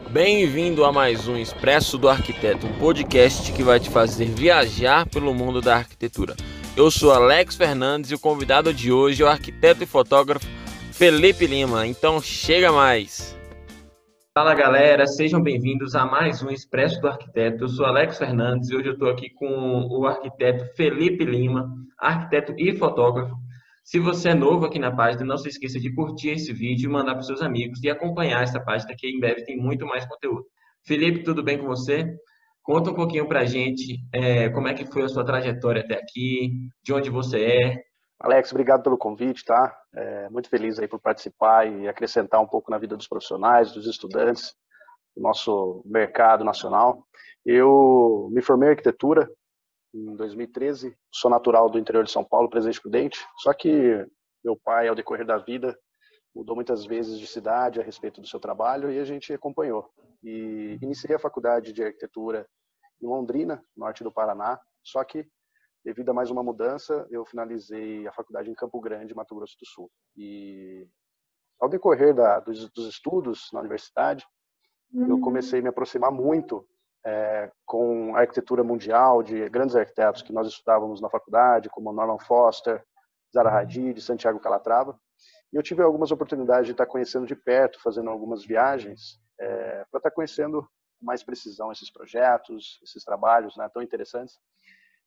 Bem-vindo a mais um Expresso do Arquiteto, um podcast que vai te fazer viajar pelo mundo da arquitetura. Eu sou Alex Fernandes e o convidado de hoje é o arquiteto e fotógrafo Felipe Lima. Então chega mais! Fala galera, sejam bem-vindos a mais um Expresso do Arquiteto. Eu sou Alex Fernandes e hoje eu estou aqui com o arquiteto Felipe Lima, arquiteto e fotógrafo. Se você é novo aqui na página, não se esqueça de curtir esse vídeo, mandar para seus amigos e acompanhar essa página que em breve tem muito mais conteúdo. Felipe, tudo bem com você? Conta um pouquinho para a gente é, como é que foi a sua trajetória até aqui, de onde você é. Alex, obrigado pelo convite, tá? É, muito feliz aí por participar e acrescentar um pouco na vida dos profissionais, dos estudantes, do nosso mercado nacional. Eu me formei em arquitetura em 2013. Sou natural do interior de São Paulo, Presidente Prudente. Só que meu pai, ao decorrer da vida, mudou muitas vezes de cidade a respeito do seu trabalho e a gente acompanhou. E iniciei a faculdade de arquitetura em Londrina, norte do Paraná. Só que, devido a mais uma mudança, eu finalizei a faculdade em Campo Grande, Mato Grosso do Sul. E ao decorrer da, dos, dos estudos na universidade, eu comecei a me aproximar muito é, com a arquitetura mundial de grandes arquitetos que nós estudávamos na faculdade, como Norman Foster, Zaha uhum. Hadid, Santiago Calatrava. E eu tive algumas oportunidades de estar conhecendo de perto, fazendo algumas viagens, é, para estar conhecendo com mais precisão esses projetos, esses trabalhos né, tão interessantes.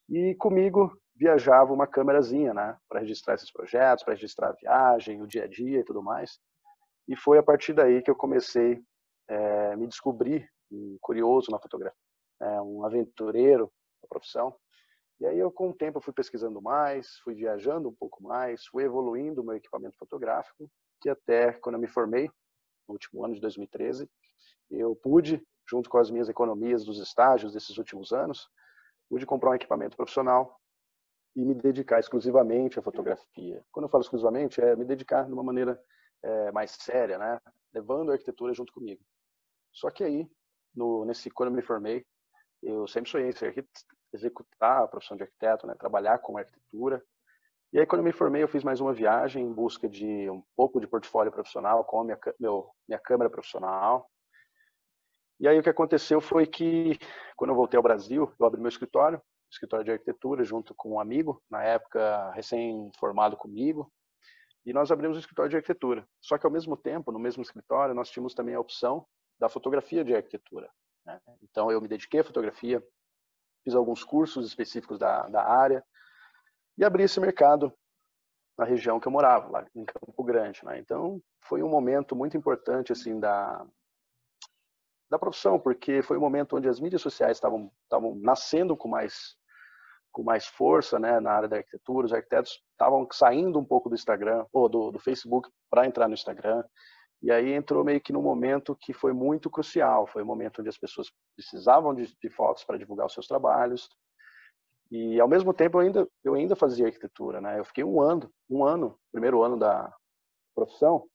E comigo viajava uma câmerazinha, né, para registrar esses projetos, para registrar a viagem, o dia a dia e tudo mais. E foi a partir daí que eu comecei é, me descobrir um curioso na fotografia, né, um aventureiro da profissão. E aí eu com o tempo fui pesquisando mais, fui viajando um pouco mais, fui evoluindo o meu equipamento fotográfico, que até quando eu me formei, no último ano de 2013, eu pude, junto com as minhas economias dos estágios desses últimos anos, pude comprar um equipamento profissional e me dedicar exclusivamente à fotografia. Quando eu falo exclusivamente, é me dedicar de uma maneira é, mais séria, né? levando a arquitetura junto comigo. Só que aí no, nesse quando me formei, eu sempre sonhei em ser executar a profissão de arquiteto, né, trabalhar com arquitetura. E aí quando eu me formei, eu fiz mais uma viagem em busca de um pouco de portfólio profissional com a minha meu, minha câmera profissional. E aí o que aconteceu foi que quando eu voltei ao Brasil, eu abri meu escritório, escritório de arquitetura, junto com um amigo, na época recém-formado comigo, e nós abrimos um escritório de arquitetura. Só que ao mesmo tempo, no mesmo escritório, nós tínhamos também a opção da fotografia de arquitetura. Né? Então, eu me dediquei à fotografia, fiz alguns cursos específicos da, da área e abri esse mercado na região que eu morava, lá em Campo Grande. Né? Então, foi um momento muito importante assim da da profissão, porque foi um momento onde as mídias sociais estavam nascendo com mais com mais força, né, na área da arquitetura. Os arquitetos estavam saindo um pouco do Instagram ou do, do Facebook para entrar no Instagram. E aí entrou meio que num momento que foi muito crucial, foi um momento onde as pessoas precisavam de, de fotos para divulgar os seus trabalhos. E ao mesmo tempo eu ainda eu ainda fazia arquitetura, né? Eu fiquei um ano, um ano, primeiro ano da profissão,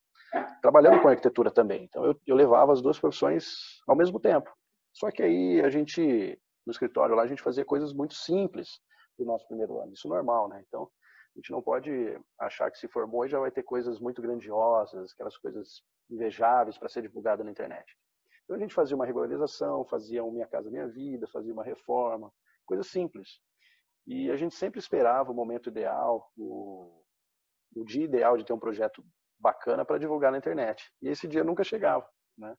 trabalhando com arquitetura também. Então eu, eu levava as duas profissões ao mesmo tempo. Só que aí a gente no escritório lá a gente fazia coisas muito simples do nosso primeiro ano. Isso é normal, né? Então a gente não pode achar que se formou e já vai ter coisas muito grandiosas, aquelas coisas invejáveis para ser divulgada na internet. Então a gente fazia uma regularização, fazia um Minha Casa Minha Vida, fazia uma reforma, coisas simples. E a gente sempre esperava o momento ideal, o, o dia ideal de ter um projeto bacana para divulgar na internet. E esse dia nunca chegava, né?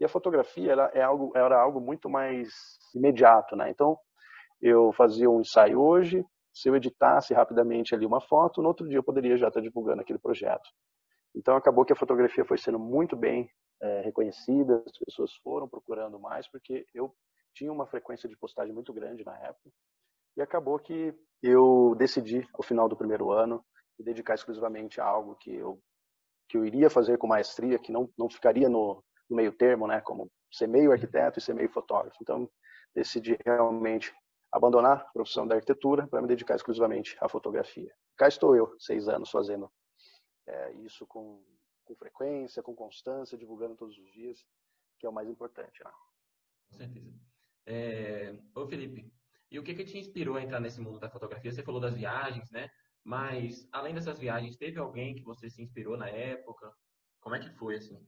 E a fotografia era, é algo, era algo muito mais imediato, né? Então eu fazia um ensaio hoje, se eu editasse rapidamente ali uma foto, no outro dia eu poderia já estar divulgando aquele projeto. Então acabou que a fotografia foi sendo muito bem é, reconhecida, as pessoas foram procurando mais, porque eu tinha uma frequência de postagem muito grande na época. E acabou que eu decidi, ao final do primeiro ano, me dedicar exclusivamente a algo que eu, que eu iria fazer com maestria, que não, não ficaria no, no meio termo, né, como ser meio arquiteto e ser meio fotógrafo. Então, decidi realmente abandonar a profissão da arquitetura para me dedicar exclusivamente à fotografia. Cá estou eu, seis anos, fazendo é, isso com, com, frequência, com constância, divulgando todos os dias, que é o mais importante. Né? Com certeza. É... Ô Felipe, e o que, que te inspirou a entrar nesse mundo da fotografia? Você falou das viagens, né? Mas, além dessas viagens, teve alguém que você se inspirou na época? Como é que foi, assim?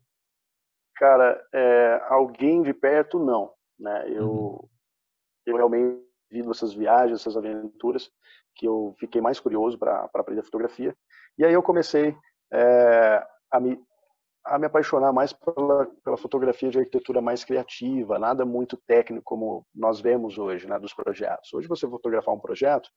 Cara, é, alguém de perto, não. Né? Eu, uhum. eu realmente vivo essas viagens, essas aventuras, que eu fiquei mais curioso para aprender fotografia. E aí eu comecei é, a, me, a me apaixonar mais pela, pela fotografia de arquitetura mais criativa, nada muito técnico como nós vemos hoje, né, dos projetos. Hoje você fotografar um projeto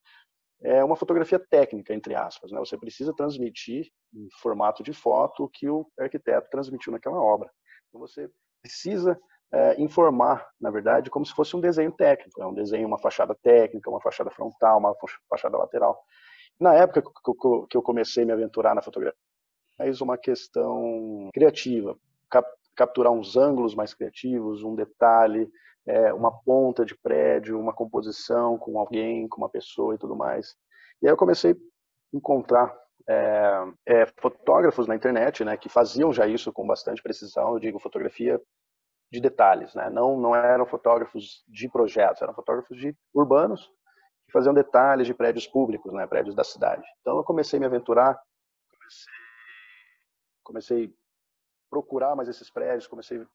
é uma fotografia técnica, entre aspas. Né? Você precisa transmitir em formato de foto o que o arquiteto transmitiu naquela obra. Então você precisa é, informar, na verdade, como se fosse um desenho técnico, é um desenho, uma fachada técnica, uma fachada frontal, uma fachada lateral. Na época que eu comecei a me aventurar na fotografia, mais uma questão criativa, cap capturar uns ângulos mais criativos, um detalhe, é, uma ponta de prédio, uma composição com alguém, com uma pessoa e tudo mais. E aí eu comecei a encontrar é, é, fotógrafos na internet, né, que faziam já isso com bastante precisão. Eu digo fotografia de detalhes, né? Não não eram fotógrafos de projetos, eram fotógrafos de urbanos que faziam detalhes de prédios públicos, né? Prédios da cidade. Então eu comecei a me aventurar, comecei a procurar mais esses prédios, comecei a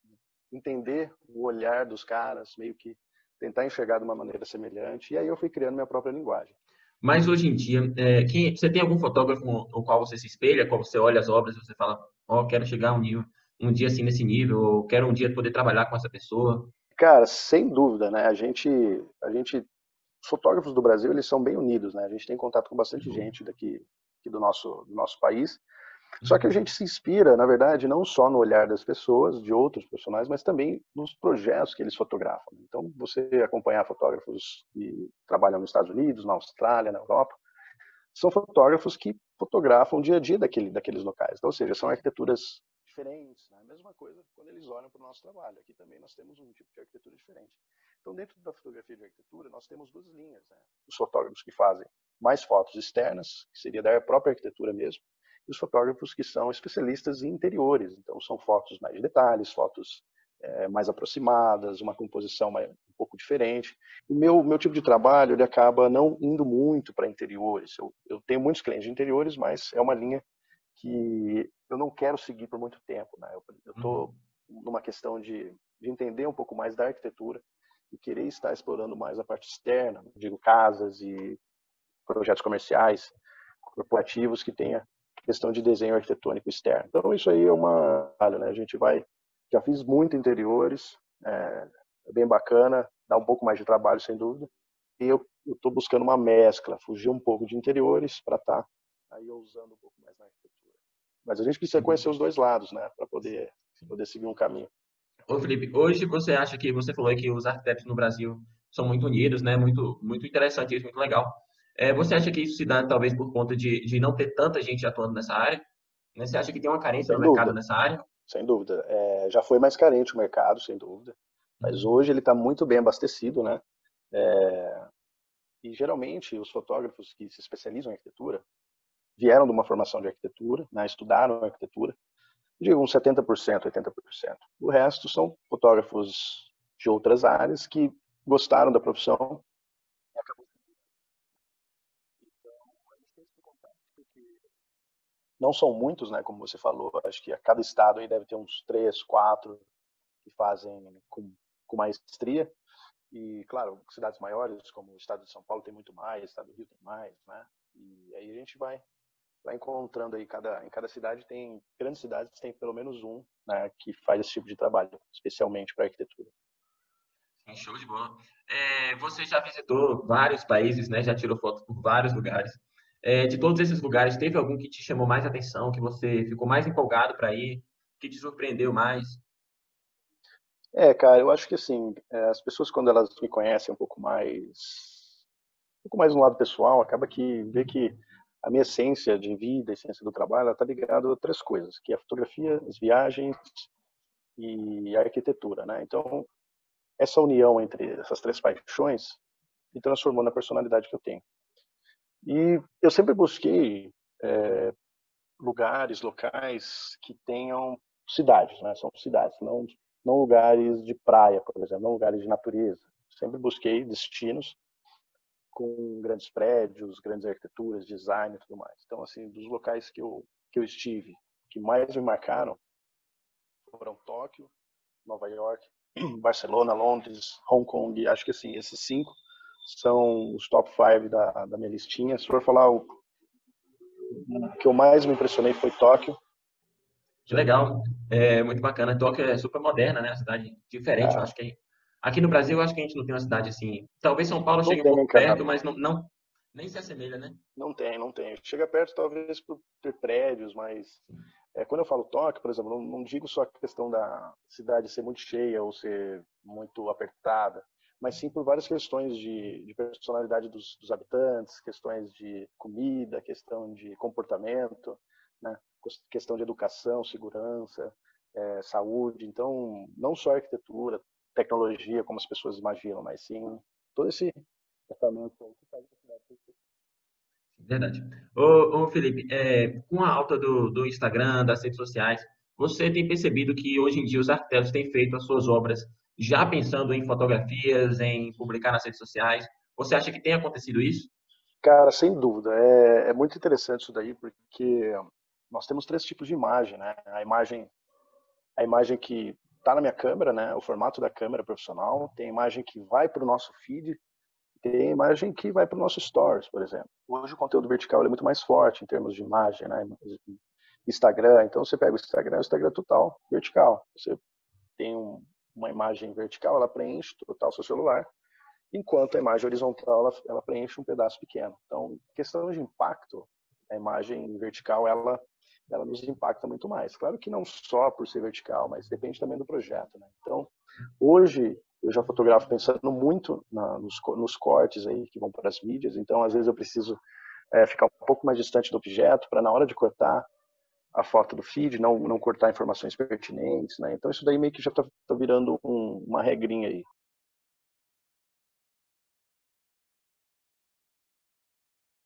entender o olhar dos caras, meio que tentar enxergar de uma maneira semelhante. E aí eu fui criando minha própria linguagem. Mas hoje em dia, é, quem, você tem algum fotógrafo no qual você se espelha, quando você olha as obras e você fala, ó, oh, quero chegar a um nível um dia assim nesse nível, ou quero um dia poder trabalhar com essa pessoa? Cara, sem dúvida, né? A gente, a gente, os fotógrafos do Brasil, eles são bem unidos, né? A gente tem contato com bastante uhum. gente daqui, aqui do nosso, do nosso país. Só que a gente se inspira, na verdade, não só no olhar das pessoas, de outros profissionais, mas também nos projetos que eles fotografam. Então, você acompanhar fotógrafos que trabalham nos Estados Unidos, na Austrália, na Europa, são fotógrafos que fotografam o dia a dia daquele, daqueles locais. Então, ou seja, são arquiteturas diferentes. Né? A mesma coisa quando eles olham para o nosso trabalho. Aqui também nós temos um tipo de arquitetura diferente. Então, dentro da fotografia de arquitetura, nós temos duas linhas. Né? Os fotógrafos que fazem mais fotos externas, que seria da própria arquitetura mesmo, e os fotógrafos que são especialistas em interiores. Então, são fotos mais de detalhes, fotos é, mais aproximadas, uma composição mais, um pouco diferente. O meu, meu tipo de trabalho ele acaba não indo muito para interiores. Eu, eu tenho muitos clientes de interiores, mas é uma linha que eu não quero seguir por muito tempo. Né? Eu estou uhum. numa questão de, de entender um pouco mais da arquitetura e querer estar explorando mais a parte externa, digo casas e projetos comerciais, corporativos que tenha questão de desenho arquitetônico externo. Então isso aí é uma, né? A gente vai, já fiz muito interiores, é, é bem bacana, dá um pouco mais de trabalho sem dúvida. E eu estou buscando uma mescla, fugir um pouco de interiores para estar tá aí usando um pouco mais na arquitetura. Mas a gente precisa uhum. conhecer os dois lados, né, para poder, poder seguir um caminho. Ô Felipe, hoje você acha que você falou que os arquitetos no Brasil são muito unidos, né? Muito, muito interessante isso, muito legal. É, você acha que isso se dá talvez por conta de, de não ter tanta gente atuando nessa área? Né? Você acha que tem uma carência sem no dúvida. mercado nessa área? Sem dúvida. É, já foi mais carente o mercado, sem dúvida. Mas uhum. hoje ele está muito bem abastecido, né? É, e geralmente os fotógrafos que se especializam em arquitetura, vieram de uma formação de arquitetura, né, estudaram arquitetura, digo uns 70%, 80%. O resto são fotógrafos de outras áreas que gostaram da profissão não são muitos, né, como você falou, acho que a cada estado aí deve ter uns três, quatro que fazem com, com maestria, e claro, cidades maiores, como o estado de São Paulo tem muito mais, o estado do Rio tem mais, né, e aí a gente vai vai encontrando aí cada em cada cidade tem grandes cidades tem pelo menos um né, que faz esse tipo de trabalho especialmente para arquitetura. Sim, show de bola. É, você já visitou vários países né? Já tirou fotos por vários lugares é, de todos esses lugares teve algum que te chamou mais atenção que você ficou mais empolgado para ir que te surpreendeu mais é cara eu acho que assim é, as pessoas quando elas me conhecem um pouco mais um pouco mais no lado pessoal acaba que vê que a minha essência de vida, a essência do trabalho, está ligada a outras coisas, que é a fotografia, as viagens e a arquitetura, né? Então, essa união entre essas três paixões me transformou na personalidade que eu tenho. E eu sempre busquei é, lugares, locais que tenham cidades, né? São cidades, não, não lugares de praia, por exemplo, não lugares de natureza. Sempre busquei destinos com grandes prédios, grandes arquiteturas, design e tudo mais. Então, assim, dos locais que eu, que eu estive, que mais me marcaram, foram Tóquio, Nova York, Barcelona, Londres, Hong Kong. Acho que assim, esses cinco são os top five da, da minha listinha. Se for falar o, o que eu mais me impressionei foi Tóquio. Que legal, é muito bacana. Tóquio é super moderna, né? Uma cidade diferente. É. Eu acho que aqui no Brasil, eu acho que a gente não tem uma cidade assim. Talvez São Paulo não chegue um pouco perto, mas não, não, nem se assemelha, né? Não tem, não tem. Chega perto talvez por ter prédios, mas é, quando eu falo Tóquio, por exemplo, não, não, digo só a questão da cidade ser muito cheia ou ser muito apertada, mas sim por várias questões de, de personalidade dos, dos, habitantes, questões de comida, questão de comportamento, né? questão de educação, segurança, é, saúde. Então, não só arquitetura, tecnologia, como as pessoas imaginam, mas sim todo esse tratamento que faz a cidade Verdade. Ô, ô Felipe, é, com a alta do, do Instagram, das redes sociais, você tem percebido que hoje em dia os arquitetos têm feito as suas obras já pensando em fotografias, em publicar nas redes sociais? Você acha que tem acontecido isso? Cara, sem dúvida. É, é muito interessante isso daí, porque nós temos três tipos de imagem, né? A imagem, a imagem que está na minha câmera, né? O formato da câmera profissional. Tem a imagem que vai para o nosso feed tem imagem que vai para o nosso stories, por exemplo. Hoje o conteúdo vertical é muito mais forte em termos de imagem, né? Instagram, então você pega o Instagram, o Instagram é total vertical. Você tem um, uma imagem vertical, ela preenche total seu celular, enquanto a imagem horizontal ela, ela preenche um pedaço pequeno. Então, questão de impacto, a imagem vertical ela ela nos impacta muito mais. Claro que não só por ser vertical, mas depende também do projeto. Né? Então, hoje eu já fotografo pensando muito na, nos, nos, cortes aí que vão para as mídias, então às vezes eu preciso é, ficar um pouco mais distante do objeto para na hora de cortar a foto do feed não, não cortar informações pertinentes, né? Então isso daí meio que já está tá virando um, uma regrinha aí.